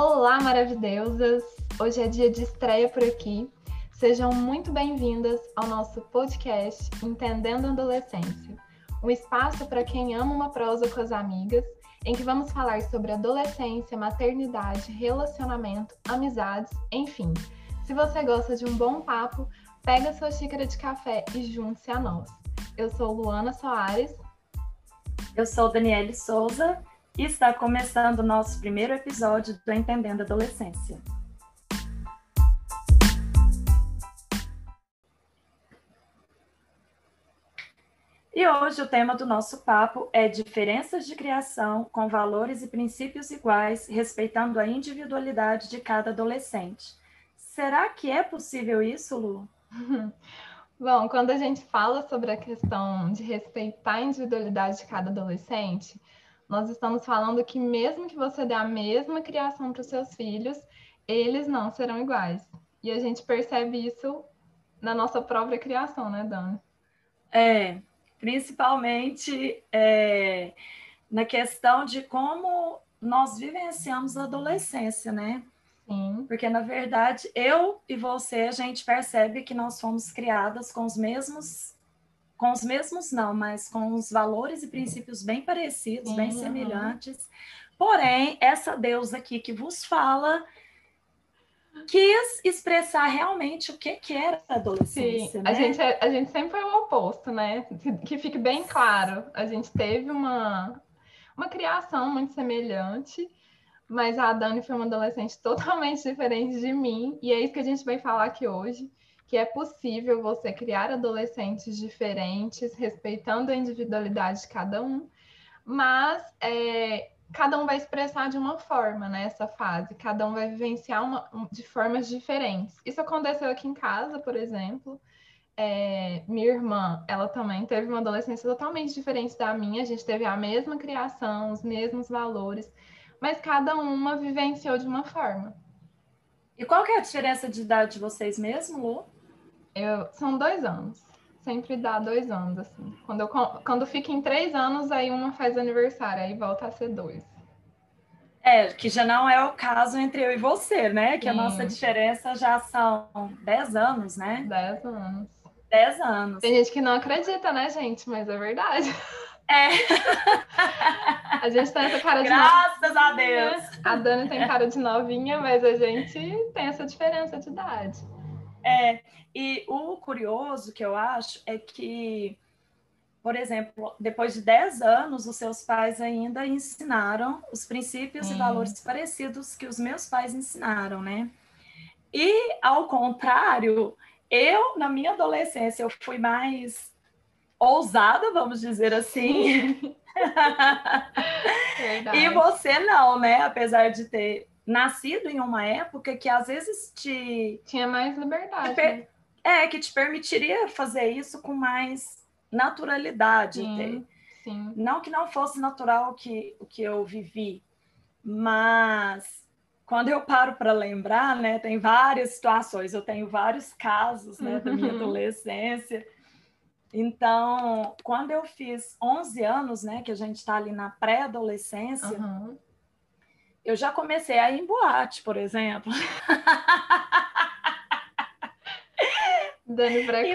Olá, maravilhosas! Hoje é dia de estreia por aqui. Sejam muito bem-vindas ao nosso podcast Entendendo a Adolescência, um espaço para quem ama uma prosa com as amigas, em que vamos falar sobre adolescência, maternidade, relacionamento, amizades, enfim. Se você gosta de um bom papo, pega sua xícara de café e junte-se a nós. Eu sou Luana Soares. Eu sou Daniele Souza está começando o nosso primeiro episódio do Entendendo Adolescência. E hoje o tema do nosso papo é diferenças de criação com valores e princípios iguais, respeitando a individualidade de cada adolescente. Será que é possível isso, Lu? Bom, quando a gente fala sobre a questão de respeitar a individualidade de cada adolescente, nós estamos falando que mesmo que você dê a mesma criação para os seus filhos, eles não serão iguais. E a gente percebe isso na nossa própria criação, né, Dani? É, principalmente é, na questão de como nós vivenciamos a adolescência, né? Sim. Porque, na verdade, eu e você, a gente percebe que nós fomos criadas com os mesmos, com os mesmos não, mas com os valores e princípios bem parecidos, bem uhum. semelhantes. Porém, essa deusa aqui que vos fala quis expressar realmente o que, que era a adolescência. Sim, né? a, gente, é, a gente sempre foi o oposto, né? Que fique bem claro. A gente teve uma, uma criação muito semelhante, mas a Dani foi uma adolescente totalmente diferente de mim, e é isso que a gente vai falar aqui hoje, que é possível você criar adolescentes diferentes, respeitando a individualidade de cada um, mas é, cada um vai expressar de uma forma nessa né, fase, cada um vai vivenciar uma, de formas diferentes. Isso aconteceu aqui em casa, por exemplo. É, minha irmã, ela também teve uma adolescência totalmente diferente da minha, a gente teve a mesma criação, os mesmos valores, mas cada uma vivenciou de uma forma. E qual que é a diferença de idade de vocês mesmo, Lu? Eu, são dois anos. Sempre dá dois anos, assim. Quando, eu, quando fica em três anos, aí uma faz aniversário, aí volta a ser dois. É, que já não é o caso entre eu e você, né? Que Sim. a nossa diferença já são dez anos, né? Dez anos. Dez anos. Tem gente que não acredita, né, gente? Mas é verdade. É. A gente tem essa cara de Graças a Deus. A Dani tem cara de novinha, mas a gente tem essa diferença de idade. É, e o curioso que eu acho é que, por exemplo, depois de 10 anos, os seus pais ainda ensinaram os princípios e valores parecidos que os meus pais ensinaram, né? E, ao contrário, eu, na minha adolescência, eu fui mais ousada, vamos dizer assim. e você não, né? Apesar de ter nascido em uma época que às vezes te. Tinha mais liberdade. Per... Né? É, que te permitiria fazer isso com mais naturalidade. Sim, sim. Não que não fosse natural que, o que eu vivi, mas quando eu paro para lembrar, né, tem várias situações, eu tenho vários casos né, da minha adolescência então, quando eu fiz 11 anos, né, que a gente está ali na pré-adolescência, uhum. eu já comecei a ir em boate, por exemplo. Dani precoce.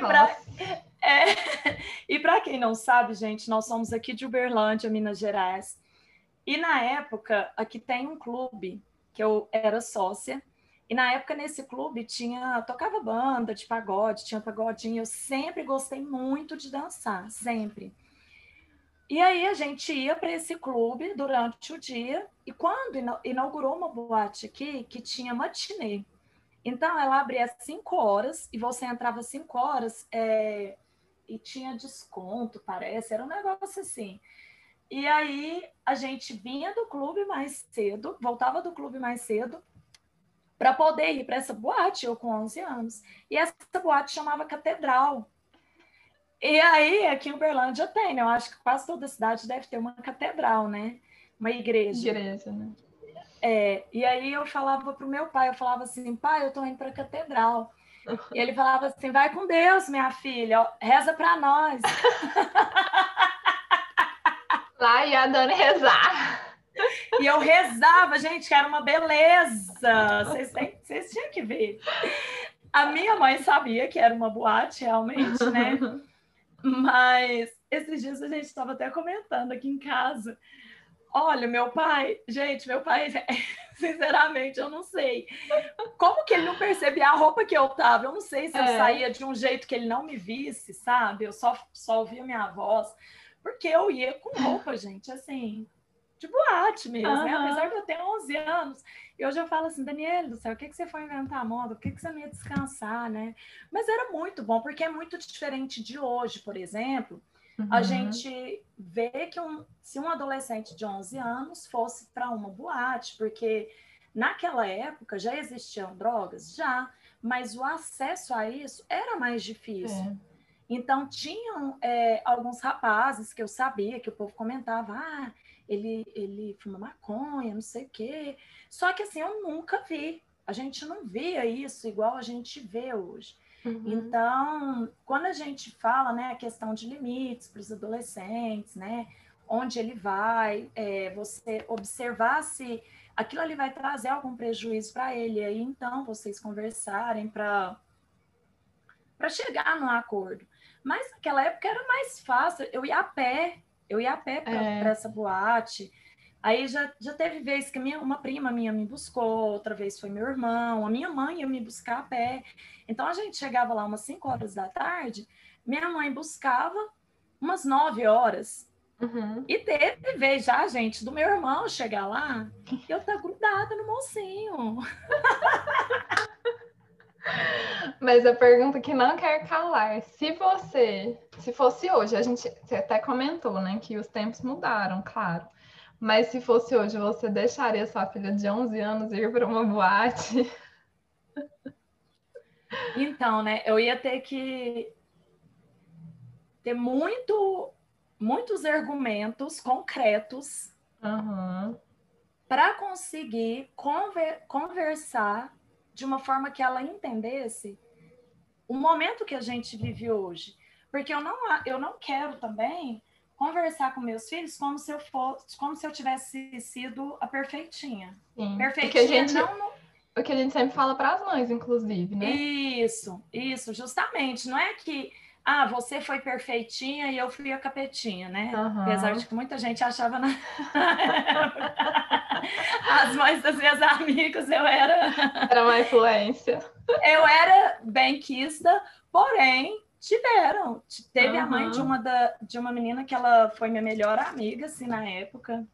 E para é, quem não sabe, gente, nós somos aqui de Uberlândia, Minas Gerais. E na época, aqui tem um clube que eu era sócia, e na época, nesse clube, tinha tocava banda de pagode, tinha pagodinho. Eu sempre gostei muito de dançar, sempre. E aí a gente ia para esse clube durante o dia, e quando inaugurou uma boate aqui que tinha matinê. Então ela abria às 5 horas e você entrava às 5 horas é, e tinha desconto, parece, era um negócio assim. E aí a gente vinha do clube mais cedo, voltava do clube mais cedo, para poder ir para essa boate, eu com 11 anos. E essa boate chamava Catedral. E aí, aqui em Uberlândia tem, né? Eu acho que quase toda cidade deve ter uma catedral, né? Uma igreja. Igreja, né? É, e aí eu falava pro meu pai, eu falava assim, pai, eu tô indo para a catedral. E ele falava assim, vai com Deus, minha filha, reza para nós. Lá ia a Dani rezar. E eu rezava, gente, que era uma beleza. Vocês, têm, vocês tinham que ver. A minha mãe sabia que era uma boate, realmente, né? Mas esses dias a gente estava até comentando aqui em casa. Olha, meu pai, gente, meu pai, sinceramente, eu não sei. Como que ele não percebia a roupa que eu tava? Eu não sei se eu é. saía de um jeito que ele não me visse, sabe? Eu só, só ouvia minha voz. Porque eu ia com roupa, gente, assim, de boate mesmo, uhum. né? Apesar de eu ter 11 anos. E hoje eu falo assim, Daniela do céu, o que, que você foi inventar a moda? Por que, que você não ia descansar, né? Mas era muito bom, porque é muito diferente de hoje, por exemplo. Uhum. A gente vê que um, se um adolescente de 11 anos fosse para uma boate, porque naquela época já existiam drogas? Já, mas o acesso a isso era mais difícil. É. Então, tinham é, alguns rapazes que eu sabia, que o povo comentava, ah, ele, ele fuma maconha, não sei o quê. Só que assim, eu nunca vi. A gente não via isso igual a gente vê hoje. Uhum. Então, quando a gente fala, né, a questão de limites para os adolescentes, né, onde ele vai, é, você observar se aquilo ali vai trazer algum prejuízo para ele, e aí então vocês conversarem para para chegar no acordo. Mas naquela época era mais fácil, eu ia a pé, eu ia a pé para é. essa boate. Aí já, já teve vez que minha, uma prima minha me buscou, outra vez foi meu irmão, a minha mãe ia me buscar a pé. Então a gente chegava lá umas 5 horas da tarde, minha mãe buscava umas 9 horas. Uhum. E teve vez já, gente, do meu irmão chegar lá e eu tá grudada no mocinho. Mas a pergunta que não quer calar, se você, se fosse hoje, a gente você até comentou, né, que os tempos mudaram, claro. Mas se fosse hoje, você deixaria sua filha de 11 anos ir para uma boate? Então, né, eu ia ter que ter muito, muitos argumentos concretos uhum. para conseguir conver, conversar de uma forma que ela entendesse o momento que a gente vive hoje. Porque eu não, eu não quero também conversar com meus filhos como se eu fosse, como se eu tivesse sido a perfeitinha. Sim, perfeitinha gente, não, O que a gente sempre fala para as mães, inclusive, né? Isso, isso, justamente. Não é que ah, você foi perfeitinha e eu fui a capetinha, né? Uhum. Apesar de que muita gente achava na... as mães das minhas amigas, eu era. Era uma influência. Eu era benquista, porém, tiveram. Teve uhum. a mãe de uma, da, de uma menina que ela foi minha melhor amiga, assim, na época.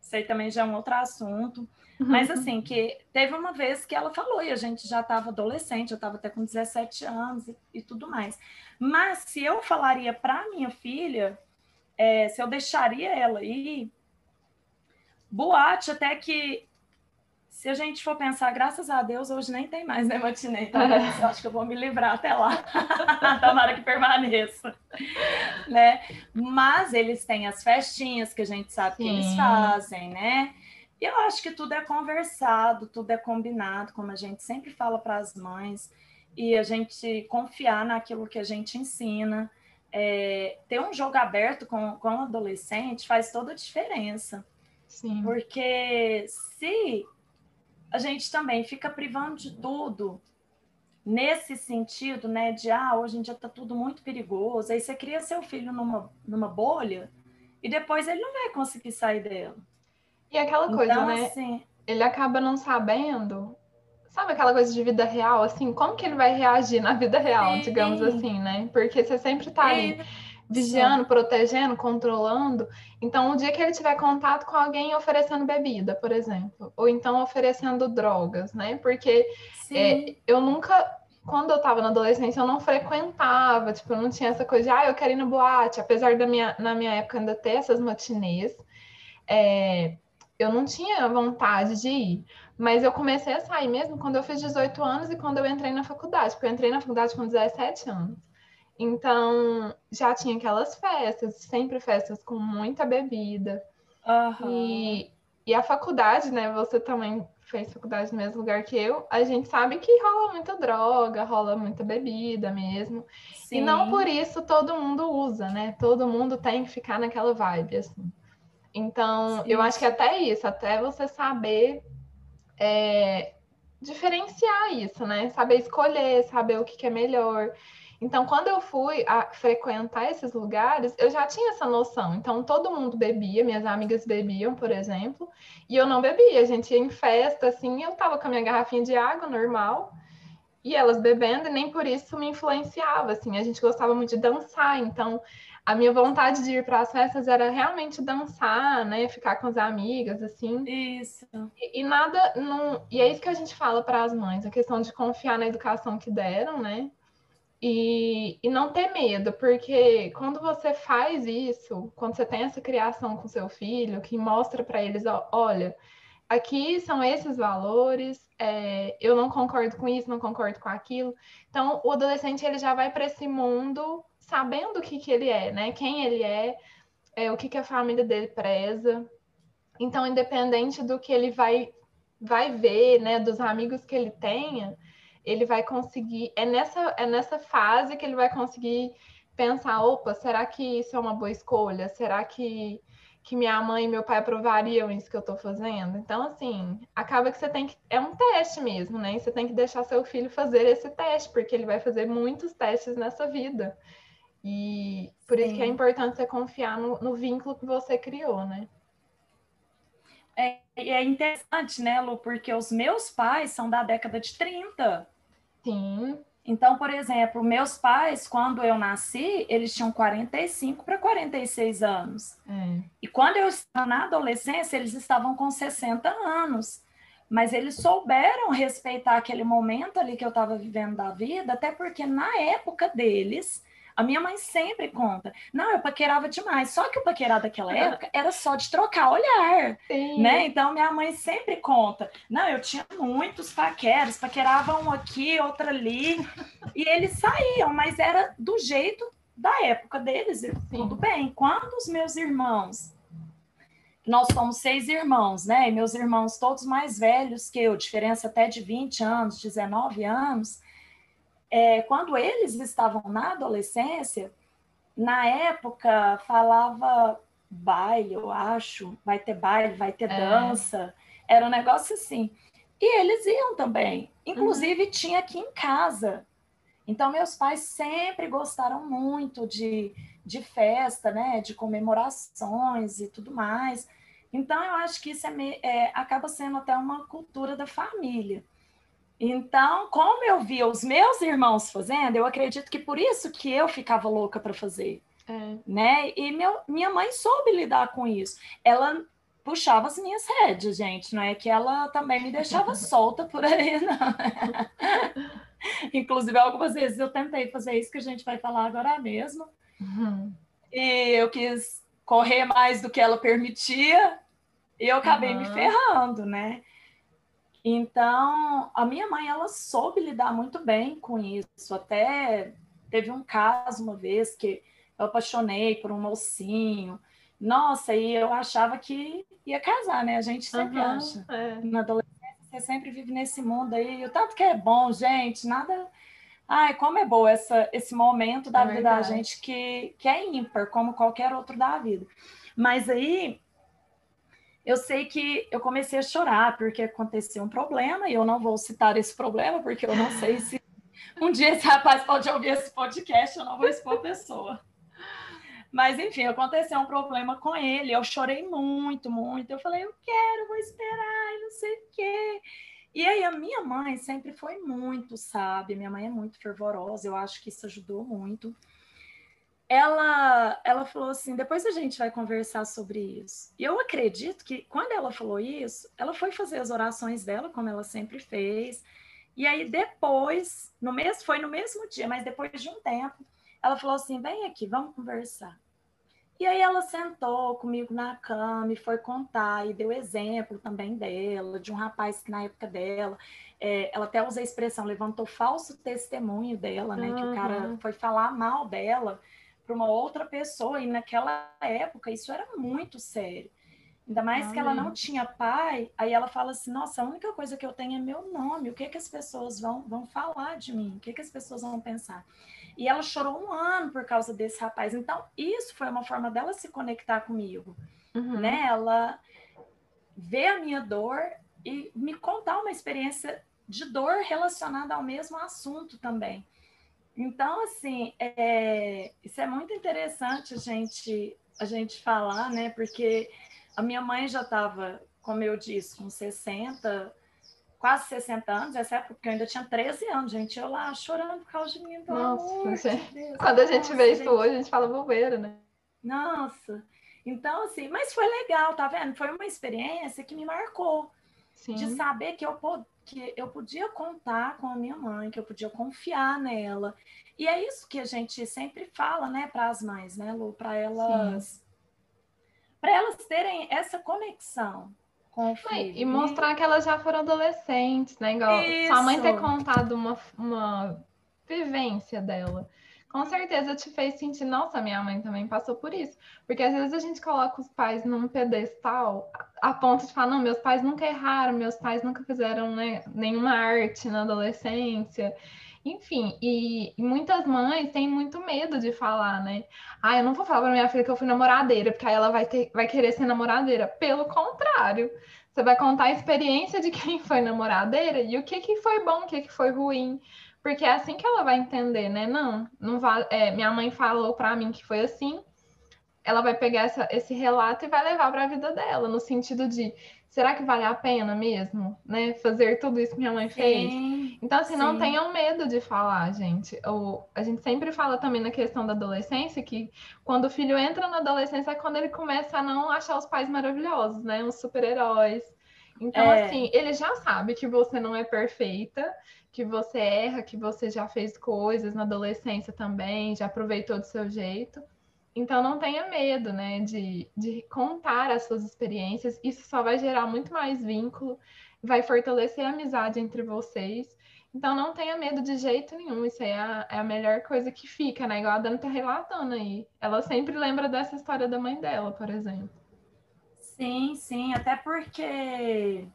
Isso aí também já é um outro assunto. Mas assim, que teve uma vez que ela falou, e a gente já estava adolescente, eu estava até com 17 anos e, e, tudo mais. Mas se eu falaria para minha filha, é, se eu deixaria ela ir, boate até que se a gente for pensar, graças a Deus, hoje nem tem mais, né, matinê? Então, eu acho que eu vou me livrar até lá. Tomara que permaneça. Né? Mas eles têm as festinhas que a gente sabe Sim. que eles fazem, né? E eu acho que tudo é conversado, tudo é combinado, como a gente sempre fala para as mães, e a gente confiar naquilo que a gente ensina. É, ter um jogo aberto com, com o adolescente faz toda a diferença. Sim. Porque se a gente também fica privando de tudo nesse sentido, né, de ah, hoje em dia está tudo muito perigoso, aí você cria seu filho numa, numa bolha e depois ele não vai conseguir sair dela. E aquela coisa, então, né? Assim, ele acaba não sabendo. Sabe aquela coisa de vida real, assim? Como que ele vai reagir na vida real, sim. digamos assim, né? Porque você sempre tá ali vigiando, protegendo, controlando. Então, o dia que ele tiver contato com alguém oferecendo bebida, por exemplo, ou então oferecendo drogas, né? Porque é, eu nunca quando eu tava na adolescência, eu não frequentava, tipo, eu não tinha essa coisa de, ah, eu quero ir no boate, apesar da minha, na minha época ainda ter essas matinês. É, eu não tinha vontade de ir. Mas eu comecei a sair mesmo quando eu fiz 18 anos e quando eu entrei na faculdade, porque eu entrei na faculdade com 17 anos. Então, já tinha aquelas festas, sempre festas com muita bebida. Uhum. E, e a faculdade, né? Você também fez faculdade no mesmo lugar que eu, a gente sabe que rola muita droga, rola muita bebida mesmo. Sim. E não por isso todo mundo usa, né? Todo mundo tem que ficar naquela vibe, assim. Então, Sim. eu acho que até isso, até você saber é, diferenciar isso, né? Saber escolher, saber o que, que é melhor. Então, quando eu fui a frequentar esses lugares, eu já tinha essa noção. Então, todo mundo bebia, minhas amigas bebiam, por exemplo, e eu não bebia. A gente ia em festa, assim, eu tava com a minha garrafinha de água normal, e elas bebendo, e nem por isso me influenciava, assim. A gente gostava muito de dançar, então a minha vontade de ir para as festas era realmente dançar, né? Ficar com as amigas, assim. Isso. E, e nada, não... e é isso que a gente fala para as mães, a questão de confiar na educação que deram, né? E, e não ter medo, porque quando você faz isso, quando você tem essa criação com seu filho, que mostra para eles, olha, aqui são esses valores, é, eu não concordo com isso, não concordo com aquilo. Então, o adolescente ele já vai para esse mundo sabendo o que, que ele é, né? Quem ele é, é o que, que a família dele preza. Então, independente do que ele vai, vai ver, né, dos amigos que ele tenha, ele vai conseguir. É nessa, é nessa fase que ele vai conseguir pensar: opa, será que isso é uma boa escolha? Será que, que minha mãe e meu pai aprovariam isso que eu estou fazendo? Então, assim, acaba que você tem que. É um teste mesmo, né? E você tem que deixar seu filho fazer esse teste, porque ele vai fazer muitos testes nessa vida. E por Sim. isso que é importante você confiar no, no vínculo que você criou, né? É, é interessante, né, Lu, porque os meus pais são da década de 30. Sim. Então, por exemplo, meus pais, quando eu nasci, eles tinham 45 para 46 anos. É. E quando eu estava na adolescência, eles estavam com 60 anos. Mas eles souberam respeitar aquele momento ali que eu estava vivendo da vida, até porque na época deles, a minha mãe sempre conta. Não, eu paquerava demais. Só que o paquerar daquela época era só de trocar olhar, Sim. né? Então minha mãe sempre conta. Não, eu tinha muitos paqueros, paqueravam um aqui, outro ali, e eles saíam, mas era do jeito da época deles, e tudo bem. Quando os meus irmãos nós somos seis irmãos, né? E meus irmãos todos mais velhos que eu, diferença até de 20 anos, 19 anos é, quando eles estavam na adolescência, na época falava baile, eu acho, vai ter baile, vai ter é. dança, era um negócio assim. E eles iam também, inclusive uhum. tinha aqui em casa. Então, meus pais sempre gostaram muito de, de festa, né, de comemorações e tudo mais. Então, eu acho que isso é, é acaba sendo até uma cultura da família. Então, como eu via os meus irmãos fazendo, eu acredito que por isso que eu ficava louca para fazer. É. Né? E meu, minha mãe soube lidar com isso. Ela puxava as minhas rédeas, gente, não é que ela também me deixava solta por aí, não. Inclusive, algumas vezes eu tentei fazer isso que a gente vai falar agora mesmo. Uhum. E eu quis correr mais do que ela permitia, e eu acabei uhum. me ferrando, né? Então, a minha mãe, ela soube lidar muito bem com isso. Até teve um caso uma vez que eu apaixonei por um mocinho. Nossa, e eu achava que ia casar, né? A gente sempre uhum, acha. É. Na adolescência, você sempre vive nesse mundo aí. O tanto que é bom, gente, nada. Ai, como é bom essa, esse momento da é vida da gente que, que é ímpar, como qualquer outro da vida. Mas aí eu sei que eu comecei a chorar porque aconteceu um problema, e eu não vou citar esse problema, porque eu não sei se um dia esse rapaz pode ouvir esse podcast, eu não vou expor a pessoa. Mas, enfim, aconteceu um problema com ele, eu chorei muito, muito. Eu falei, eu quero, vou esperar, e não sei o quê. E aí, a minha mãe sempre foi muito sábia, minha mãe é muito fervorosa, eu acho que isso ajudou muito ela, ela falou assim: depois a gente vai conversar sobre isso. E eu acredito que quando ela falou isso, ela foi fazer as orações dela, como ela sempre fez. E aí depois, no mês, foi no mesmo dia, mas depois de um tempo, ela falou assim: vem aqui, vamos conversar. E aí ela sentou comigo na cama e foi contar e deu exemplo também dela, de um rapaz que na época dela, é, ela até usa a expressão, levantou falso testemunho dela, né? Uhum. Que o cara foi falar mal dela para uma outra pessoa, e naquela época isso era muito sério. Ainda mais Amém. que ela não tinha pai, aí ela fala assim: nossa, a única coisa que eu tenho é meu nome, o que, que as pessoas vão, vão falar de mim, o que, que as pessoas vão pensar. E ela chorou um ano por causa desse rapaz. Então, isso foi uma forma dela se conectar comigo. Uhum. Né? Ela vê a minha dor e me contar uma experiência de dor relacionada ao mesmo assunto também. Então, assim, é, isso é muito interessante a gente, a gente falar, né? Porque a minha mãe já estava, como eu disse, com 60, quase 60 anos, essa época, porque eu ainda tinha 13 anos, gente, eu lá chorando por causa de mim. Nossa, de Deus, quando a gente vê isso gente... hoje, a gente fala bobeira, né? Nossa, então assim, mas foi legal, tá vendo? Foi uma experiência que me marcou, Sim. de saber que eu, que eu podia contar com a minha mãe, que eu podia confiar nela. E é isso que a gente sempre fala, né, para as mães, né, Lu, para elas, para elas terem essa conexão, com o filho. E mostrar que elas já foram adolescentes, né? Igual Isso. sua mãe ter contado uma, uma vivência dela. Com certeza te fez sentir, nossa, minha mãe também passou por isso. Porque às vezes a gente coloca os pais num pedestal a ponto de falar, não, meus pais nunca erraram, meus pais nunca fizeram né, nenhuma arte na adolescência. Enfim, e, muitas mães têm muito medo de falar, né? Ah, eu não vou falar para minha filha que eu fui namoradeira, porque aí ela vai, ter, vai querer ser namoradeira. Pelo contrário, você vai contar a experiência de quem foi namoradeira e o que, que foi bom, o que, que foi ruim. Porque é assim que ela vai entender, né? Não, não vai. É, minha mãe falou para mim que foi assim. Ela vai pegar essa, esse relato e vai levar para a vida dela, no sentido de será que vale a pena mesmo, né? Fazer tudo isso que minha mãe fez. Sim, então, assim, sim. não tenham medo de falar, gente. Ou, a gente sempre fala também na questão da adolescência que quando o filho entra na adolescência é quando ele começa a não achar os pais maravilhosos, né? Os super-heróis. Então, é. assim, ele já sabe que você não é perfeita, que você erra, que você já fez coisas na adolescência também, já aproveitou do seu jeito. Então não tenha medo, né, de, de contar as suas experiências. Isso só vai gerar muito mais vínculo, vai fortalecer a amizade entre vocês. Então não tenha medo de jeito nenhum. Isso aí é a, é a melhor coisa que fica, né? Igual a Dana tá relatando aí. Ela sempre lembra dessa história da mãe dela, por exemplo. Sim, sim, até porque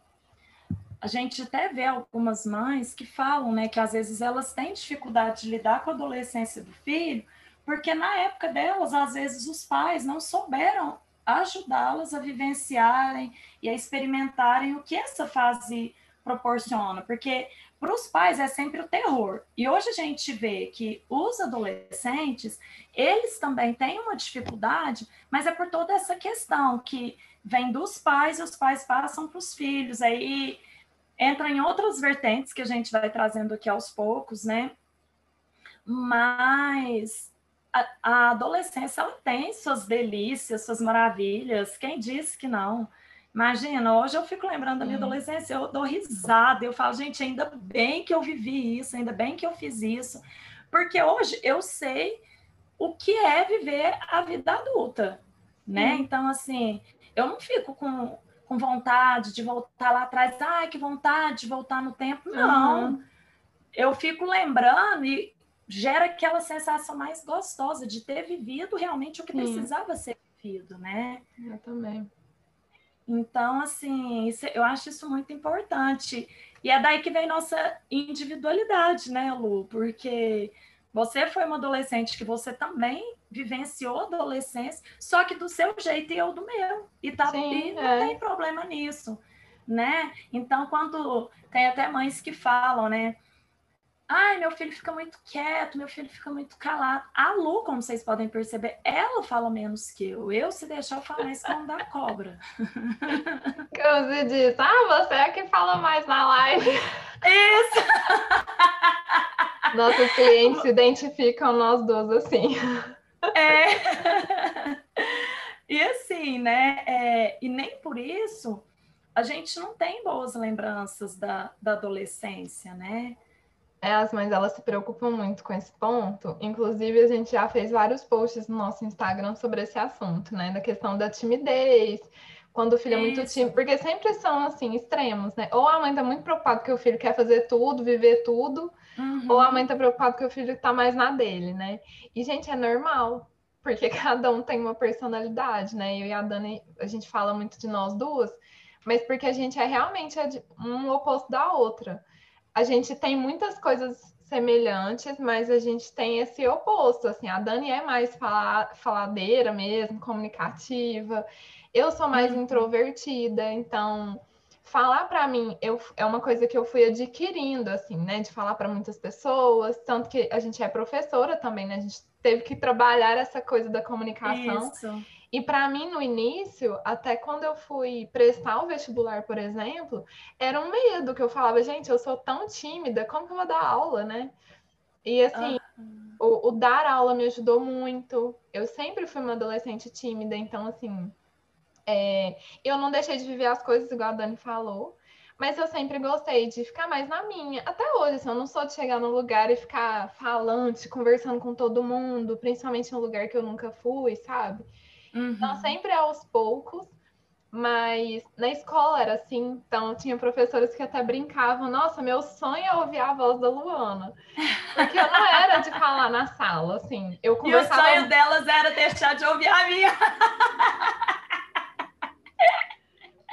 a gente até vê algumas mães que falam, né, que às vezes elas têm dificuldade de lidar com a adolescência do filho, porque na época delas, às vezes, os pais não souberam ajudá-las a vivenciarem e a experimentarem o que essa fase proporciona, porque para os pais é sempre o terror. E hoje a gente vê que os adolescentes, eles também têm uma dificuldade, mas é por toda essa questão que vem dos pais e os pais passam para os filhos, aí entra em outras vertentes que a gente vai trazendo aqui aos poucos, né? Mas a, a adolescência ela tem suas delícias, suas maravilhas. Quem disse que não? Imagina, hoje eu fico lembrando da minha adolescência, eu dou risada, eu falo, gente, ainda bem que eu vivi isso, ainda bem que eu fiz isso, porque hoje eu sei o que é viver a vida adulta, né? Então, assim, eu não fico com, com vontade de voltar lá atrás, ai, que vontade de voltar no tempo, não. Uhum. Eu fico lembrando e gera aquela sensação mais gostosa de ter vivido realmente o que Sim. precisava ser vivido, né? Eu também. Então, assim, isso, eu acho isso muito importante. E é daí que vem nossa individualidade, né, Lu? Porque você foi uma adolescente que você também vivenciou adolescência, só que do seu jeito e eu do meu. E, tá, Sim, e não é. tem problema nisso, né? Então, quando tem até mães que falam, né? Ai, meu filho fica muito quieto, meu filho fica muito calado. A Lu, como vocês podem perceber, ela fala menos que eu. Eu, se deixar, eu falo mais como da cobra. Como diz, ah, você é que fala mais na live. Isso! Nossos clientes se identificam nós duas assim. É. E assim, né? É... E nem por isso a gente não tem boas lembranças da, da adolescência, né? É, as mães elas se preocupam muito com esse ponto. Inclusive, a gente já fez vários posts no nosso Instagram sobre esse assunto, né? Da questão da timidez, quando o filho é muito tímido, porque sempre são assim, extremos, né? Ou a mãe tá muito preocupada que o filho quer fazer tudo, viver tudo, uhum. ou a mãe tá preocupada que o filho tá mais na dele, né? E, gente, é normal, porque cada um tem uma personalidade, né? Eu e a Dani, a gente fala muito de nós duas, mas porque a gente é realmente um oposto da outra a gente tem muitas coisas semelhantes, mas a gente tem esse oposto, assim, a Dani é mais faladeira mesmo, comunicativa, eu sou mais uhum. introvertida, então falar para mim eu, é uma coisa que eu fui adquirindo, assim, né, de falar para muitas pessoas, tanto que a gente é professora também, né, a gente teve que trabalhar essa coisa da comunicação. Isso. E para mim, no início, até quando eu fui prestar o vestibular, por exemplo, era um medo que eu falava, gente, eu sou tão tímida, como que eu vou dar aula, né? E assim, uhum. o, o, dar aula me ajudou muito. Eu sempre fui uma adolescente tímida, então assim, é, eu não deixei de viver as coisas igual a Dani falou, mas eu sempre gostei de ficar mais na minha. Até hoje, assim, eu não sou de chegar num lugar e ficar falante, conversando com todo mundo, principalmente em um lugar que eu nunca fui, sabe? Então, uhum. Então, sempre aos poucos. Mas na escola era assim, então tinha professores que até brincavam, nossa, meu sonho é ouvir a voz da Luana. Porque eu não era de falar na sala, assim. Eu conversava... E o sonho delas era deixar de ouvir a minha.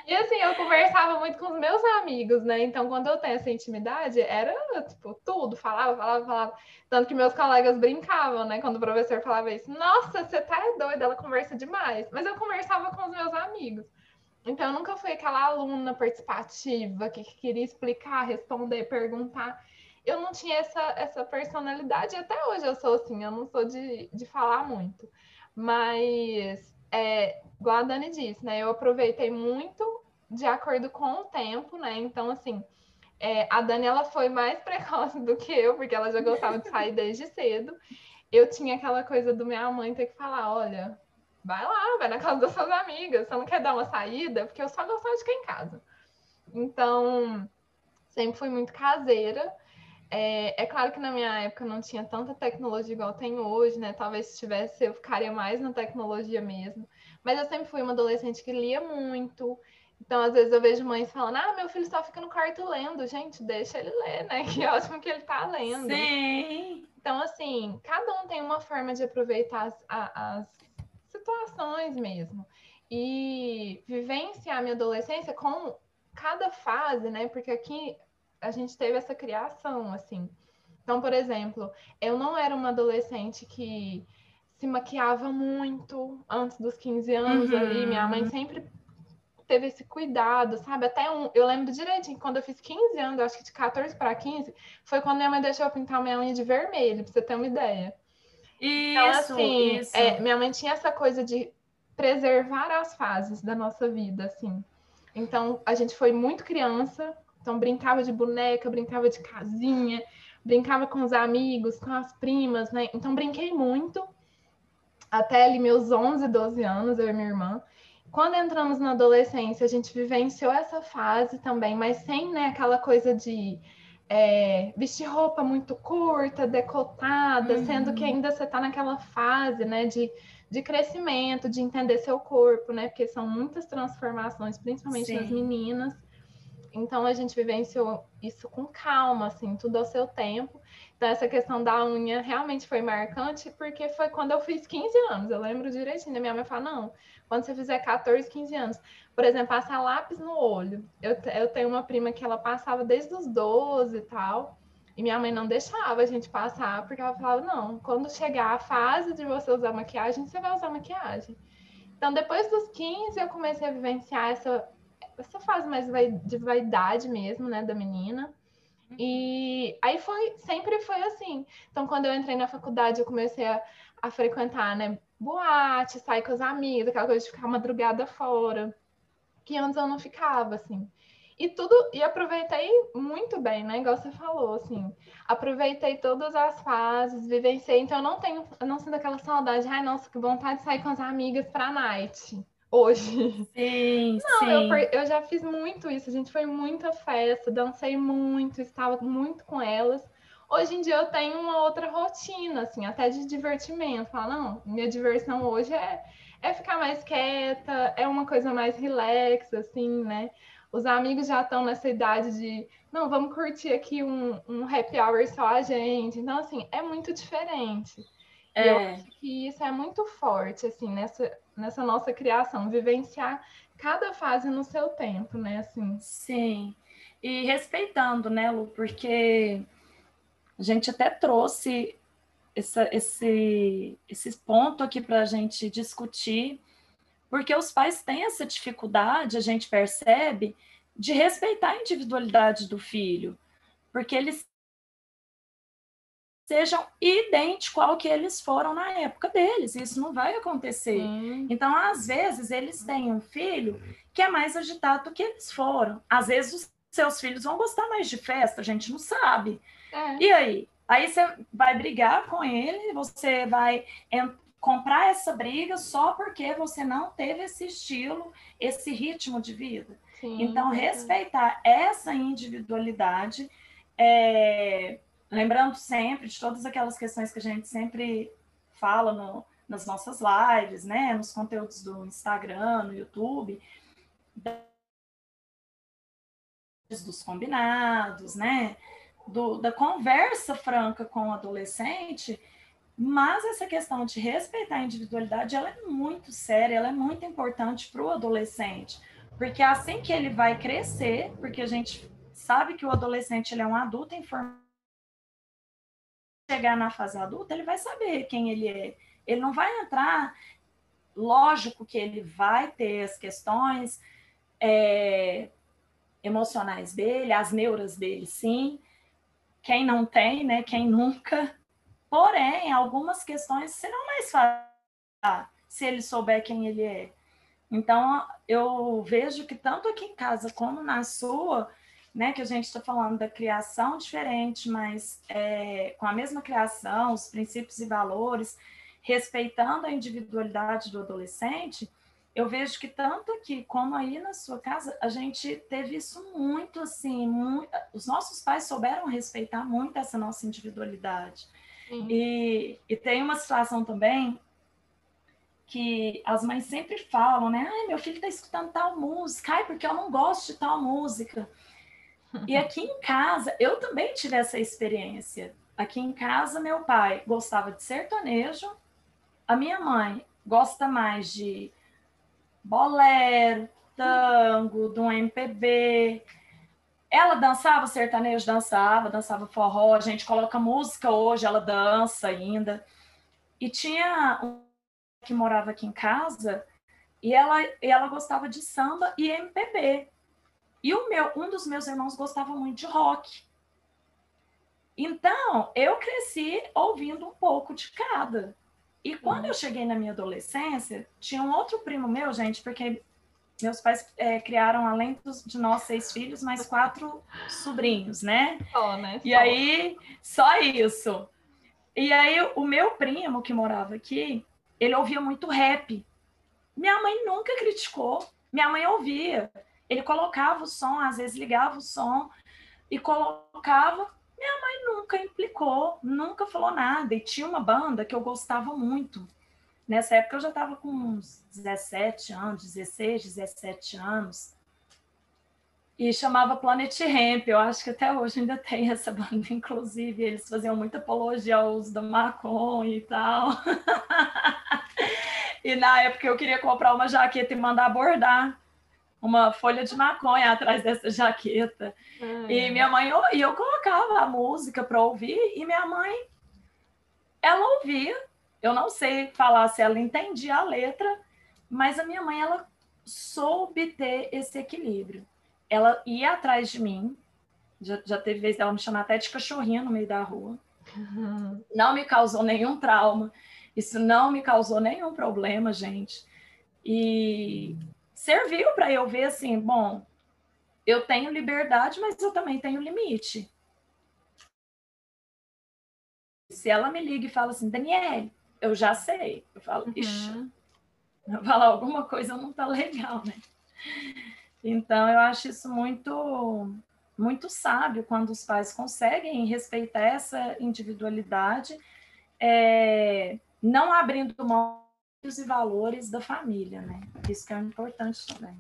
E assim, eu conversava muito com os meus amigos, né? Então, quando eu tenho essa intimidade, era tipo tudo, falava, falava, falava. Tanto que meus colegas brincavam, né? Quando o professor falava isso, nossa, você tá doida, ela conversa demais. Mas eu conversava com os meus amigos. Então, eu nunca fui aquela aluna participativa que queria explicar, responder, perguntar. Eu não tinha essa, essa personalidade, até hoje eu sou assim, eu não sou de, de falar muito. Mas, é, igual a Dani disse, né? Eu aproveitei muito de acordo com o tempo, né? Então, assim, é, a Dani ela foi mais precoce do que eu, porque ela já gostava de sair desde cedo. Eu tinha aquela coisa do minha mãe ter que falar: olha, vai lá, vai na casa das suas amigas, você não quer dar uma saída? Porque eu só gostava de ficar em casa. Então, sempre fui muito caseira. É, é, claro que na minha época não tinha tanta tecnologia igual tem hoje, né? Talvez se tivesse, eu ficaria mais na tecnologia mesmo. Mas eu sempre fui uma adolescente que lia muito, então, às vezes eu vejo mães falando: ah, meu filho só fica no quarto lendo. Gente, deixa ele ler, né? Que ótimo que ele tá lendo. Sim. Então, assim, cada um tem uma forma de aproveitar as, as situações mesmo. E vivenciar a minha adolescência com cada fase, né? Porque aqui a gente teve essa criação, assim. Então, por exemplo, eu não era uma adolescente que se maquiava muito antes dos 15 anos uhum. ali. Minha mãe sempre teve esse cuidado, sabe? Até um, eu lembro direitinho, quando eu fiz 15 anos, acho que de 14 para 15, foi quando minha mãe deixou eu pintar minha unha de vermelho, pra você ter uma ideia. Isso, então, assim, isso. É, minha mãe tinha essa coisa de preservar as fases da nossa vida, assim. Então, a gente foi muito criança, então brincava de boneca, brincava de casinha, brincava com os amigos, com as primas, né? Então, brinquei muito, até ali meus 11, 12 anos, eu e minha irmã. Quando entramos na adolescência, a gente vivenciou essa fase também, mas sem né, aquela coisa de é, vestir roupa muito curta, decotada, uhum. sendo que ainda você está naquela fase né, de, de crescimento, de entender seu corpo, né? Porque são muitas transformações, principalmente Sim. nas meninas. Então a gente vivenciou isso com calma, assim, tudo ao seu tempo. Então essa questão da unha realmente foi marcante, porque foi quando eu fiz 15 anos. Eu lembro direitinho, minha mãe falou, não, quando você fizer 14, 15 anos. Por exemplo, passar lápis no olho. Eu, eu tenho uma prima que ela passava desde os 12 e tal. E minha mãe não deixava a gente passar, porque ela falava: não, quando chegar a fase de você usar maquiagem, você vai usar maquiagem. Então, depois dos 15, eu comecei a vivenciar essa, essa fase mais de vaidade mesmo, né, da menina. E aí foi, sempre foi assim. Então, quando eu entrei na faculdade, eu comecei a, a frequentar, né, boate, sair com os amigos, aquela coisa de ficar madrugada fora, que antes eu não ficava, assim. E tudo, e aproveitei muito bem, né? Igual você falou, assim. Aproveitei todas as fases, vivenciei, então eu não tenho, eu não sinto aquela saudade, ai, nossa, que vontade de sair com as amigas pra night hoje. Sim, não, sim. Eu, eu já fiz muito isso, a gente foi muita festa, dancei muito, estava muito com elas. Hoje em dia eu tenho uma outra rotina, assim, até de divertimento. Fala, não, minha diversão hoje é, é ficar mais quieta, é uma coisa mais relax, assim, né? Os amigos já estão nessa idade de, não, vamos curtir aqui um, um happy hour só a gente. Então, assim, é muito diferente. É. E eu acho que isso é muito forte, assim, nessa, nessa nossa criação, vivenciar cada fase no seu tempo, né? Assim. Sim. E respeitando, né, Lu? Porque A gente até trouxe essa, esse, esse ponto aqui para a gente discutir, porque os pais têm essa dificuldade, a gente percebe, de respeitar a individualidade do filho, porque eles sejam idênticos ao que eles foram na época deles. Isso não vai acontecer. Hum. Então, às vezes, eles têm um filho que é mais agitado do que eles foram. Às vezes, os seus filhos vão gostar mais de festa, a gente não sabe. É. E aí? Aí você vai brigar com ele, você vai comprar essa briga só porque você não teve esse estilo, esse ritmo de vida. Sim. Então, respeitar essa individualidade é, lembrando sempre de todas aquelas questões que a gente sempre fala no, nas nossas lives, né, nos conteúdos do Instagram, no YouTube, dos combinados, né, do, da conversa franca com o adolescente, mas essa questão de respeitar a individualidade, ela é muito séria, ela é muito importante para o adolescente, porque é assim que ele vai crescer, porque a gente sabe que o adolescente ele é um adulto em formação chegar na fase adulta, ele vai saber quem ele é. Ele não vai entrar. Lógico que ele vai ter as questões é, emocionais dele, as neuras dele, sim. Quem não tem, né? Quem nunca. Porém, algumas questões serão mais fáceis se ele souber quem ele é. Então, eu vejo que tanto aqui em casa como na sua, né, que a gente está falando da criação diferente, mas é, com a mesma criação, os princípios e valores, respeitando a individualidade do adolescente, eu vejo que tanto aqui como aí na sua casa, a gente teve isso muito assim, muito, os nossos pais souberam respeitar muito essa nossa individualidade. E, e tem uma situação também que as mães sempre falam, né? Ai, meu filho está escutando tal música, ai, porque eu não gosto de tal música. E aqui em casa, eu também tive essa experiência. Aqui em casa, meu pai gostava de sertanejo, a minha mãe gosta mais de bolero, tango, do MPB. Ela dançava sertanejo, dançava, dançava forró, a gente coloca música hoje, ela dança ainda. E tinha um que morava aqui em casa e ela, e ela gostava de samba e MPB. E o meu, um dos meus irmãos gostava muito de rock. Então, eu cresci ouvindo um pouco de cada. E quando uhum. eu cheguei na minha adolescência, tinha um outro primo meu, gente, porque meus pais é, criaram, além dos, de nós seis filhos, mais quatro sobrinhos, né? Só, né? E aí, só isso. E aí, o meu primo, que morava aqui, ele ouvia muito rap. Minha mãe nunca criticou. Minha mãe ouvia. Ele colocava o som, às vezes ligava o som e colocava. Minha mãe nunca implicou, nunca falou nada. E tinha uma banda que eu gostava muito. Nessa época eu já estava com uns 17 anos, 16, 17 anos. E chamava Planet Ramp. Eu acho que até hoje ainda tem essa banda, inclusive. Eles faziam muita apologia ao uso da maconha e tal. e na época eu queria comprar uma jaqueta e mandar bordar uma folha de maconha atrás dessa jaqueta. e minha mãe, e eu colocava a música para ouvir, e minha mãe, ela ouvia. Eu não sei falar se ela entendia a letra, mas a minha mãe, ela soube ter esse equilíbrio. Ela ia atrás de mim, já, já teve vez dela me chamar até de cachorrinha no meio da rua. Uhum. Não me causou nenhum trauma, isso não me causou nenhum problema, gente. E serviu para eu ver assim, bom, eu tenho liberdade, mas eu também tenho limite. Se ela me liga e fala assim, Daniele, eu já sei. Eu falo, uhum. ixi, eu falar alguma coisa não tá legal, né? Então, eu acho isso muito, muito sábio quando os pais conseguem respeitar essa individualidade, é, não abrindo mão e valores da família, né? Isso que é importante também.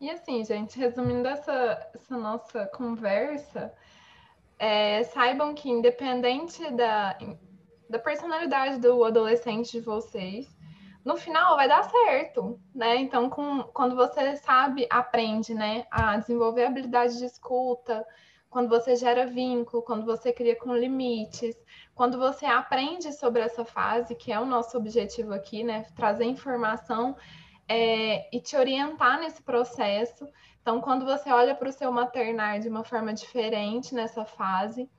E assim, gente, resumindo essa, essa nossa conversa, é, saibam que independente da, da personalidade do adolescente de vocês, no final vai dar certo, né? Então, com, quando você sabe, aprende, né, a desenvolver habilidade de escuta, quando você gera vínculo, quando você cria com limites, quando você aprende sobre essa fase, que é o nosso objetivo aqui, né? Trazer informação é, e te orientar nesse processo. Então, quando você olha para o seu maternar de uma forma diferente nessa fase,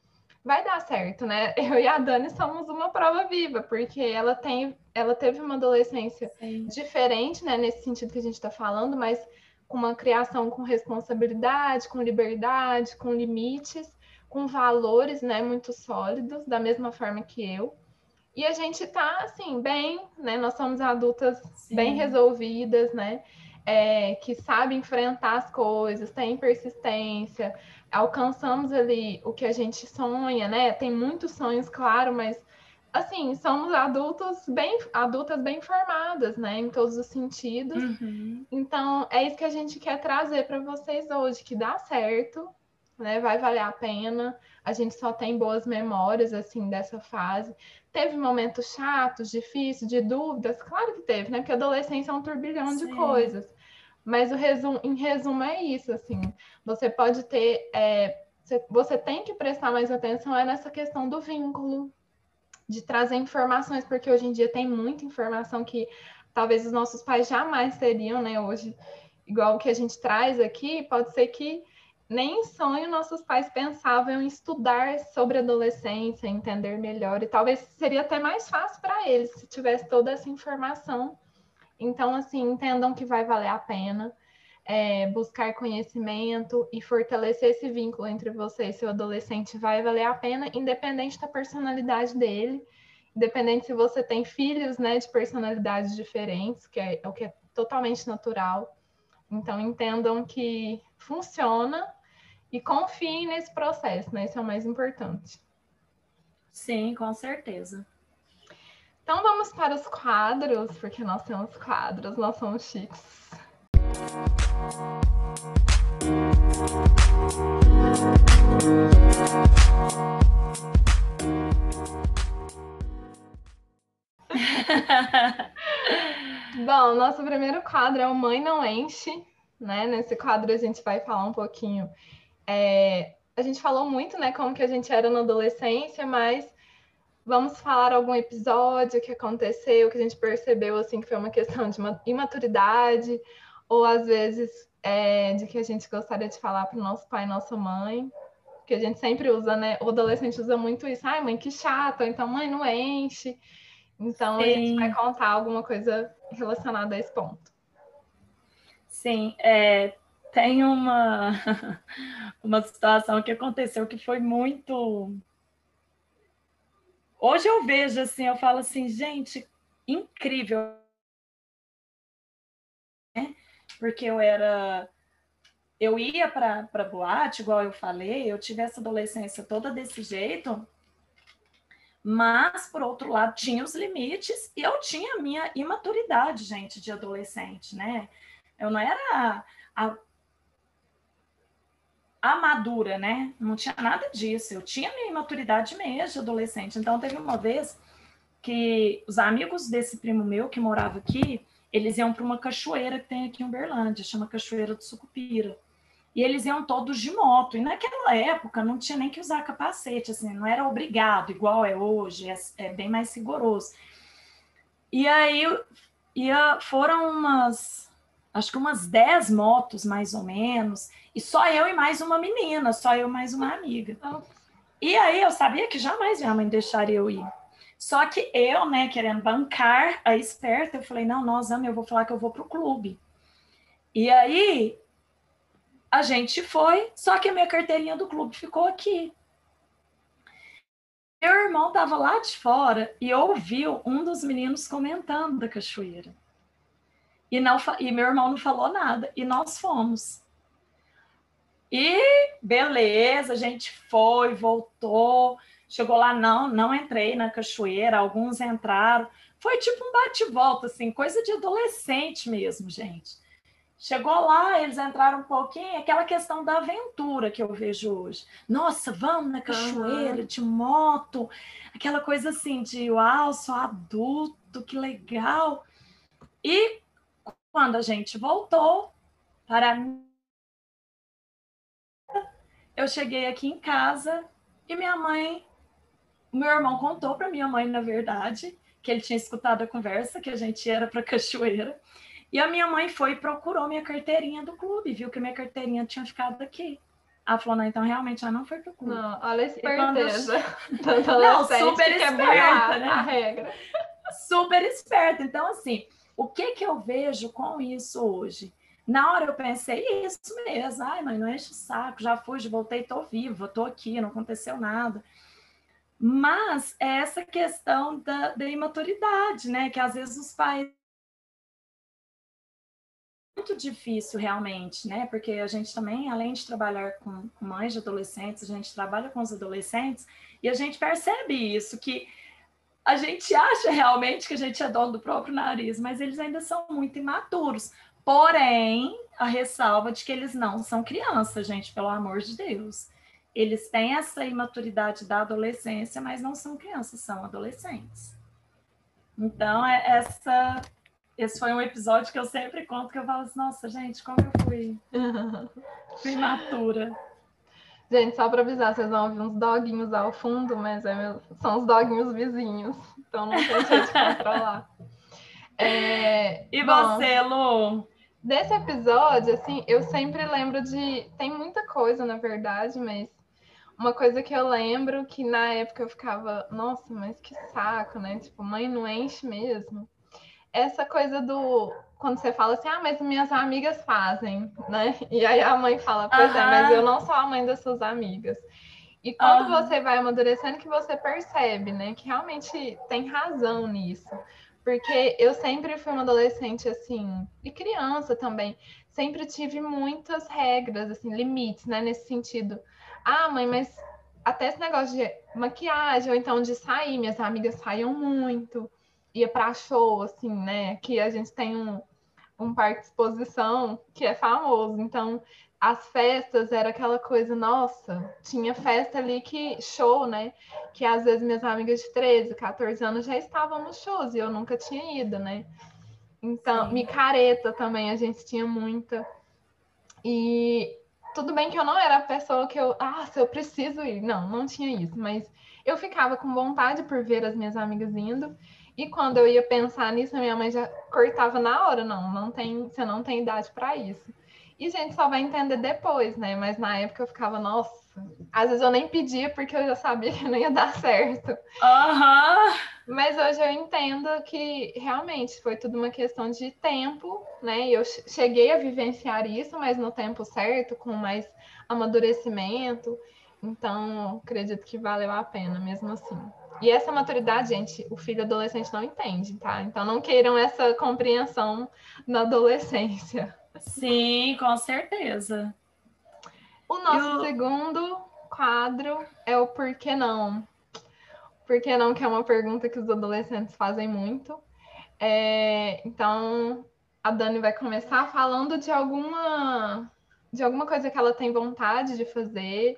vai dar certo, né? Eu e a Dani somos uma prova viva, porque ela tem, ela teve uma adolescência Sim. diferente, né? Nesse sentido que a gente está falando, mas com uma criação com responsabilidade, com liberdade, com limites com valores, né, muito sólidos, da mesma forma que eu. E a gente tá, assim, bem, né? Nós somos adultas Sim. bem resolvidas, né? É, que sabem enfrentar as coisas, têm persistência, alcançamos ali o que a gente sonha, né? Tem muitos sonhos, claro, mas assim, somos adultos bem adultas bem formadas, né, em todos os sentidos. Uhum. Então, é isso que a gente quer trazer para vocês hoje, que dá certo, né? Vai valer a pena. A gente só tem boas memórias assim dessa fase. Teve momentos chatos, difíceis, de dúvidas, claro que teve, né? Porque adolescência é um turbilhão Sim. de coisas. Mas o resumo, em resumo é isso, assim. Você pode ter, é, você tem que prestar mais atenção é nessa questão do vínculo, de trazer informações, porque hoje em dia tem muita informação que talvez os nossos pais jamais teriam, né? Hoje, igual o que a gente traz aqui, pode ser que nem em sonho nossos pais pensavam em estudar sobre adolescência, entender melhor, e talvez seria até mais fácil para eles se tivesse toda essa informação. Então, assim, entendam que vai valer a pena é, buscar conhecimento e fortalecer esse vínculo entre você e seu adolescente vai valer a pena, independente da personalidade dele, independente se você tem filhos, né, de personalidades diferentes, que é, o que é totalmente natural. Então, entendam que funciona e confiem nesse processo, né? Isso é o mais importante. Sim, com certeza. Então vamos para os quadros, porque nós temos quadros, nós somos chiques. Bom, nosso primeiro quadro é o Mãe Não Enche, né? Nesse quadro a gente vai falar um pouquinho é, a gente falou muito, né, como que a gente era na adolescência, mas vamos falar algum episódio que aconteceu, que a gente percebeu, assim, que foi uma questão de uma imaturidade, ou às vezes é, de que a gente gostaria de falar para o nosso pai e nossa mãe, que a gente sempre usa, né, o adolescente usa muito isso, ai, mãe, que chato, então, mãe, não enche. Então, Sim. a gente vai contar alguma coisa relacionada a esse ponto. Sim, é, tem uma, uma situação que aconteceu que foi muito. Hoje eu vejo assim, eu falo assim, gente, incrível. Porque eu era. Eu ia para boate, igual eu falei, eu tive essa adolescência toda desse jeito, mas, por outro lado, tinha os limites e eu tinha a minha imaturidade, gente, de adolescente, né? Eu não era a amadura, né? Não tinha nada disso. Eu tinha minha imaturidade mesmo adolescente. Então, teve uma vez que os amigos desse primo meu que morava aqui, eles iam para uma cachoeira que tem aqui em Uberlândia, chama Cachoeira do Sucupira. E eles iam todos de moto. E naquela época não tinha nem que usar capacete, assim, não era obrigado, igual é hoje, é, é bem mais rigoroso. E aí ia, foram umas, acho que umas 10 motos mais ou menos, e só eu e mais uma menina, só eu e mais uma amiga. E aí eu sabia que jamais minha mãe deixaria eu ir. Só que eu, né, querendo bancar a esperta, eu falei: não, nós vamos, eu vou falar que eu vou pro clube. E aí a gente foi, só que a minha carteirinha do clube ficou aqui. Meu irmão estava lá de fora e ouviu um dos meninos comentando da cachoeira. E, não, e meu irmão não falou nada. E nós fomos. E beleza, a gente foi, voltou. Chegou lá, não, não entrei na cachoeira, alguns entraram. Foi tipo um bate-volta, assim, coisa de adolescente mesmo, gente. Chegou lá, eles entraram um pouquinho, aquela questão da aventura que eu vejo hoje. Nossa, vamos na cachoeira, uhum. de moto, aquela coisa assim de uau, sou adulto, que legal. E quando a gente voltou, para eu cheguei aqui em casa e minha mãe, meu irmão contou para minha mãe, na verdade, que ele tinha escutado a conversa, que a gente era para cachoeira. E a minha mãe foi e procurou minha carteirinha do clube, viu que minha carteirinha tinha ficado aqui. Ela falou, não, então realmente ela não foi pro clube. Não, olha a esperteza. Eu... não, super esperta, né? A regra. Super esperta. Então, assim, o que que eu vejo com isso hoje? Na hora eu pensei, isso mesmo, ai mãe, não enche o saco, já fui, voltei, tô viva, tô aqui, não aconteceu nada. Mas é essa questão da, da imaturidade, né? Que às vezes os pais muito difícil realmente, né? Porque a gente também, além de trabalhar com mães de adolescentes, a gente trabalha com os adolescentes e a gente percebe isso, que a gente acha realmente que a gente é dono do próprio nariz, mas eles ainda são muito imaturos. Porém, a ressalva de que eles não são crianças, gente, pelo amor de Deus. Eles têm essa imaturidade da adolescência, mas não são crianças, são adolescentes. Então, é essa esse foi um episódio que eu sempre conto que eu falo assim, nossa, gente, como eu fui, fui imatura. Gente, só para avisar, vocês vão ouvir uns doguinhos ao fundo, mas é meu... são os doguinhos vizinhos, então não tem jeito de controlar. É... E Bom, você, Lu? Desse episódio, assim, eu sempre lembro de. Tem muita coisa, na verdade, mas uma coisa que eu lembro que na época eu ficava, nossa, mas que saco, né? Tipo, mãe não enche mesmo essa coisa do quando você fala assim, ah, mas minhas amigas fazem, né? E aí a mãe fala, pois uhum. é, mas eu não sou a mãe das suas amigas. E quando uhum. você vai amadurecendo, que você percebe, né, que realmente tem razão nisso. Porque eu sempre fui uma adolescente assim, e criança também, sempre tive muitas regras, assim, limites, né, nesse sentido. Ah, mãe, mas até esse negócio de maquiagem, ou então de sair, minhas amigas saíam muito ia para show, assim, né? Que a gente tem um, um parque de exposição que é famoso. Então, as festas era aquela coisa, nossa, tinha festa ali que show, né? Que às vezes minhas amigas de 13, 14 anos já estavam nos shows e eu nunca tinha ido, né? Então, Sim. micareta também a gente tinha muita. E tudo bem que eu não era a pessoa que eu, ah, se eu preciso ir. Não, não tinha isso, mas eu ficava com vontade por ver as minhas amigas indo. E quando eu ia pensar nisso, a minha mãe já cortava na hora, não, não tem, você não tem idade para isso. E a gente só vai entender depois, né? Mas na época eu ficava, nossa, às vezes eu nem pedia porque eu já sabia que não ia dar certo. Uhum. Mas hoje eu entendo que realmente foi tudo uma questão de tempo, né? E eu cheguei a vivenciar isso, mas no tempo certo, com mais amadurecimento. Então, acredito que valeu a pena mesmo assim. E essa maturidade, gente, o filho adolescente não entende, tá? Então não queiram essa compreensão na adolescência. Sim, com certeza. O nosso Eu... segundo quadro é o por que não. Por que não, que é uma pergunta que os adolescentes fazem muito. É... Então, a Dani vai começar falando de alguma de alguma coisa que ela tem vontade de fazer.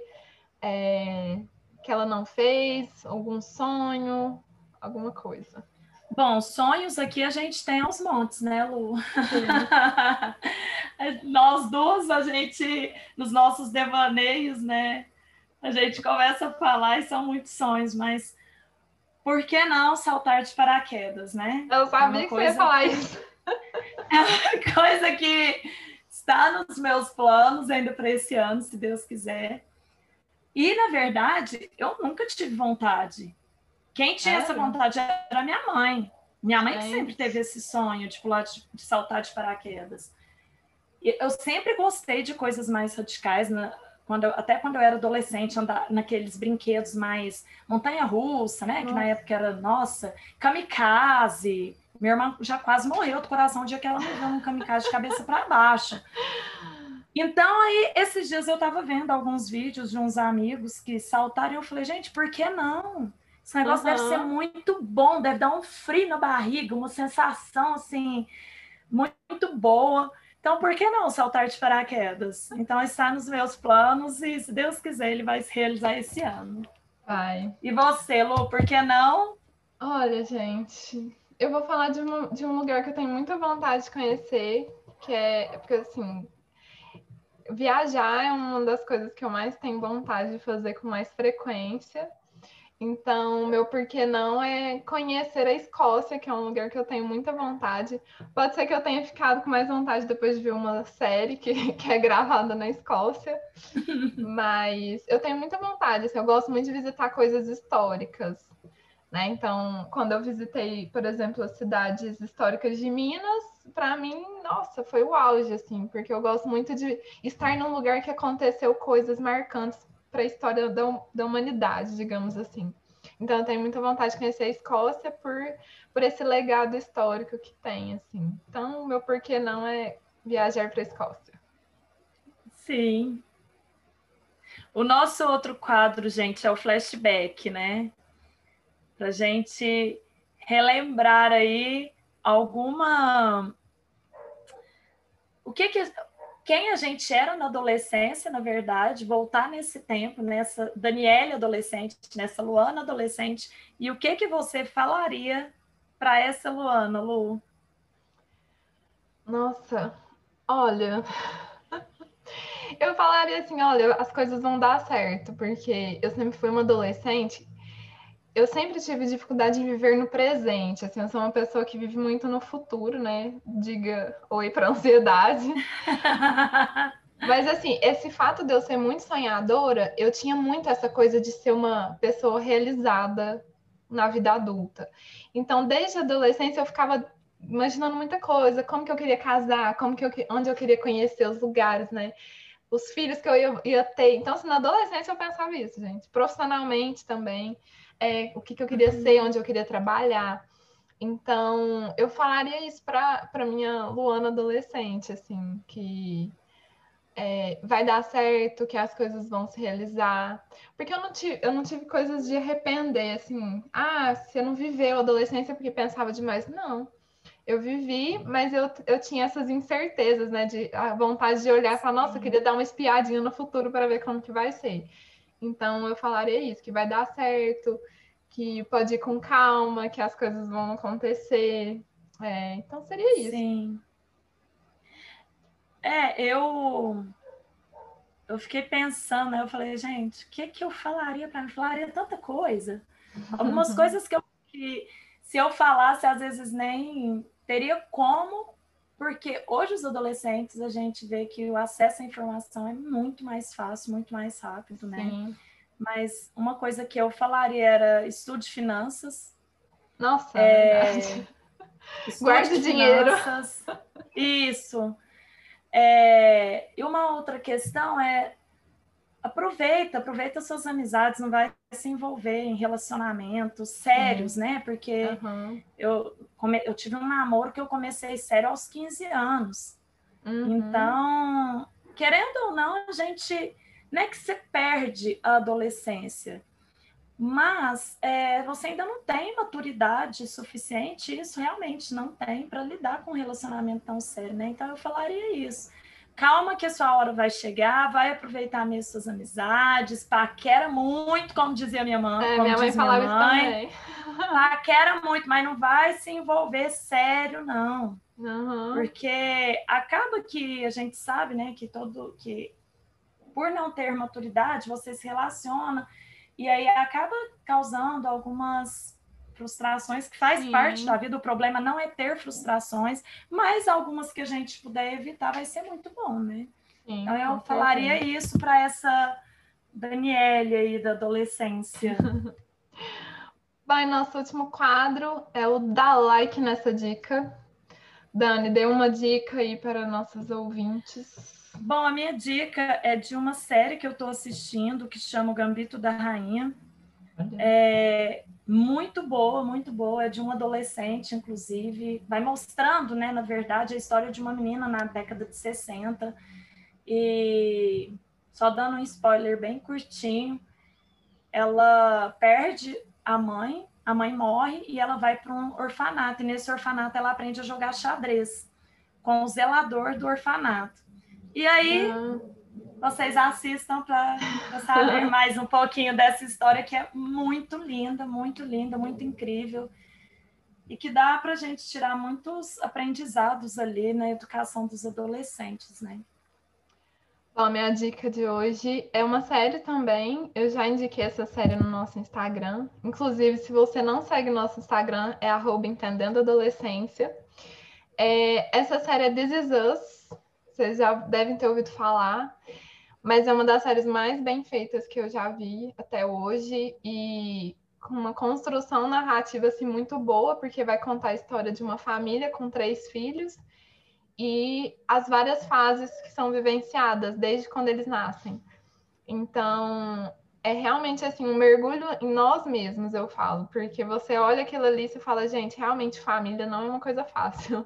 É que ela não fez? Algum sonho? Alguma coisa? Bom, sonhos aqui a gente tem aos montes, né, Lu? Nós duas, a gente, nos nossos devaneios, né, a gente começa a falar e são muitos sonhos, mas por que não saltar de paraquedas, né? Eu sabia é que coisa... você ia falar isso. É uma coisa que está nos meus planos ainda para esse ano, se Deus quiser. E, na verdade, eu nunca tive vontade. Quem tinha é. essa vontade era minha mãe. Minha mãe é. que sempre teve esse sonho de pular, de, de saltar de paraquedas. E eu sempre gostei de coisas mais radicais, na, quando eu, até quando eu era adolescente, andar naqueles brinquedos mais montanha-russa, né? Nossa. Que na época era, nossa, kamikaze. Minha irmã já quase morreu do coração o dia que ela morreu um kamikaze de cabeça para baixo. Então, aí, esses dias eu estava vendo alguns vídeos de uns amigos que saltaram e eu falei, gente, por que não? Esse negócio uhum. deve ser muito bom, deve dar um frio na barriga, uma sensação, assim, muito boa. Então, por que não saltar de paraquedas? Então, está nos meus planos e, se Deus quiser, ele vai se realizar esse ano. Vai. E você, Lu, por que não? Olha, gente, eu vou falar de, de um lugar que eu tenho muita vontade de conhecer, que é porque assim, viajar é uma das coisas que eu mais tenho vontade de fazer com mais frequência. Então, meu porquê não é conhecer a Escócia, que é um lugar que eu tenho muita vontade. Pode ser que eu tenha ficado com mais vontade depois de ver uma série que, que é gravada na Escócia, mas eu tenho muita vontade. Assim, eu gosto muito de visitar coisas históricas. Né? Então, quando eu visitei, por exemplo, as cidades históricas de Minas, para mim, nossa, foi o auge, assim, porque eu gosto muito de estar num lugar que aconteceu coisas marcantes para a história da, da humanidade, digamos assim. Então, eu tenho muita vontade de conhecer a Escócia por, por esse legado histórico que tem, assim. Então, meu porquê não é viajar para a Escócia. Sim. O nosso outro quadro, gente, é o flashback, né? Para gente relembrar aí alguma. O que que quem a gente era na adolescência, na verdade, voltar nesse tempo, nessa Daniela adolescente, nessa Luana adolescente, e o que que você falaria para essa Luana, Lu? Nossa, olha, eu falaria assim, olha, as coisas vão dar certo, porque eu sempre fui uma adolescente eu sempre tive dificuldade em viver no presente. Assim, eu sou uma pessoa que vive muito no futuro, né? Diga oi para ansiedade. Mas assim, esse fato de eu ser muito sonhadora, eu tinha muito essa coisa de ser uma pessoa realizada na vida adulta. Então, desde a adolescência eu ficava imaginando muita coisa, como que eu queria casar, como que eu, onde eu queria conhecer os lugares, né? Os filhos que eu ia, ia ter. Então, assim, na adolescência eu pensava isso, gente. Profissionalmente também é, o que, que eu queria uhum. ser, onde eu queria trabalhar. Então, eu falaria isso para minha Luana adolescente, assim, que é, vai dar certo, que as coisas vão se realizar. Porque eu não tive, eu não tive coisas de arrepender, assim, ah, você não viveu a adolescência porque pensava demais. Não. Eu vivi, mas eu, eu tinha essas incertezas, né? De a vontade de olhar e falar, nossa, eu queria dar uma espiadinha no futuro para ver como que vai ser. Então eu falaria isso, que vai dar certo, que pode ir com calma, que as coisas vão acontecer. É, então seria isso. Sim. É, eu eu fiquei pensando, né? Eu falei, gente, o que que eu falaria para mim? Falaria tanta coisa. Algumas coisas que eu que, se eu falasse, às vezes nem teria como, porque hoje os adolescentes a gente vê que o acesso à informação é muito mais fácil, muito mais rápido, né? Sim. Mas uma coisa que eu falaria era estude finanças. Nossa, é, é Guarde dinheiro. Isso. É, e uma outra questão é aproveita, aproveita suas amizades, não vai se envolver em relacionamentos sérios, uhum. né? Porque uhum. eu, come, eu tive um namoro que eu comecei sério aos 15 anos. Uhum. Então, querendo ou não, a gente não é que você perde a adolescência, mas é, você ainda não tem maturidade suficiente, isso realmente não tem para lidar com um relacionamento tão sério, né? Então eu falaria isso. Calma que a sua hora vai chegar, vai aproveitar mesmo suas amizades, paquera muito, como dizia minha mãe. É, minha mãe falava isso também. Paquera muito, mas não vai se envolver sério, não. Uhum. Porque acaba que a gente sabe, né, que todo que por não ter maturidade, você se relaciona e aí acaba causando algumas frustrações que faz Sim. parte da vida. O problema não é ter frustrações, mas algumas que a gente puder evitar vai ser muito bom, né? Sim, então eu falaria certeza. isso para essa Daniele aí da adolescência. Bom, nosso último quadro é o dar like nessa dica. Dani, dê uma dica aí para nossos ouvintes. Bom, a minha dica é de uma série que eu estou assistindo que chama O Gambito da Rainha. É muito boa, muito boa. É de um adolescente, inclusive. Vai mostrando, né, na verdade, a história de uma menina na década de 60. E só dando um spoiler bem curtinho, ela perde a mãe, a mãe morre e ela vai para um orfanato. E nesse orfanato ela aprende a jogar xadrez com o zelador do orfanato. E aí, vocês assistam para saber mais um pouquinho dessa história que é muito linda, muito linda, muito incrível. E que dá para a gente tirar muitos aprendizados ali na educação dos adolescentes, né? a minha dica de hoje é uma série também. Eu já indiquei essa série no nosso Instagram. Inclusive, se você não segue nosso Instagram, é arroba Entendendo Adolescência. É, essa série é This Is Us. Vocês já devem ter ouvido falar. Mas é uma das séries mais bem feitas que eu já vi até hoje. E com uma construção narrativa assim, muito boa, porque vai contar a história de uma família com três filhos e as várias fases que são vivenciadas desde quando eles nascem. Então, é realmente assim um mergulho em nós mesmos, eu falo, porque você olha aquilo ali e fala, gente, realmente família não é uma coisa fácil,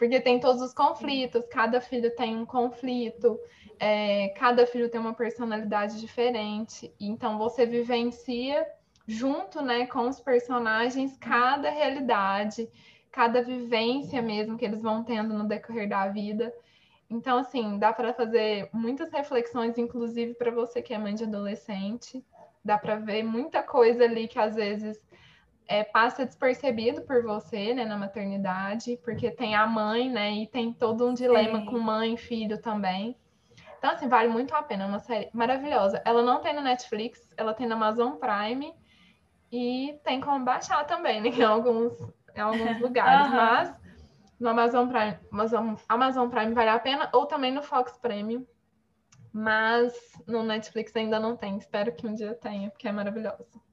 porque tem todos os conflitos, cada filho tem um conflito, é, cada filho tem uma personalidade diferente, então você vivencia junto, né, com os personagens cada realidade cada vivência mesmo que eles vão tendo no decorrer da vida. Então, assim, dá para fazer muitas reflexões, inclusive para você que é mãe de adolescente. Dá para ver muita coisa ali que às vezes é, passa despercebido por você, né, na maternidade, porque tem a mãe, né, e tem todo um dilema Sim. com mãe e filho também. Então, assim, vale muito a pena, é uma série maravilhosa. Ela não tem no Netflix, ela tem na Amazon Prime e tem como baixar também, né, em alguns, em alguns lugares, uhum. mas no Amazon Prime, Amazon, Amazon Prime vale a pena, ou também no Fox Premium, mas no Netflix ainda não tem. Espero que um dia tenha, porque é maravilhoso.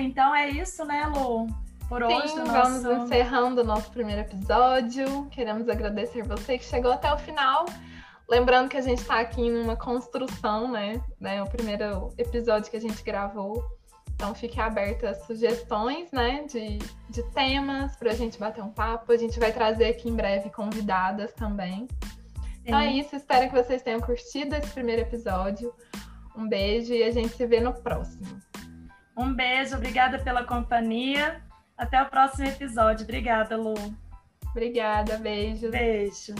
Então é isso, né, Lu? Por Sim, hoje, nosso... vamos encerrando o nosso primeiro episódio. Queremos agradecer você que chegou até o final. Lembrando que a gente está aqui em uma construção, né? né? O primeiro episódio que a gente gravou. Então fique aberta a sugestões, né? De, de temas para a gente bater um papo. A gente vai trazer aqui em breve convidadas também. Então é isso, espero que vocês tenham curtido esse primeiro episódio. Um beijo e a gente se vê no próximo. Um beijo, obrigada pela companhia. Até o próximo episódio. Obrigada, Lu. Obrigada, beijo. Beijo.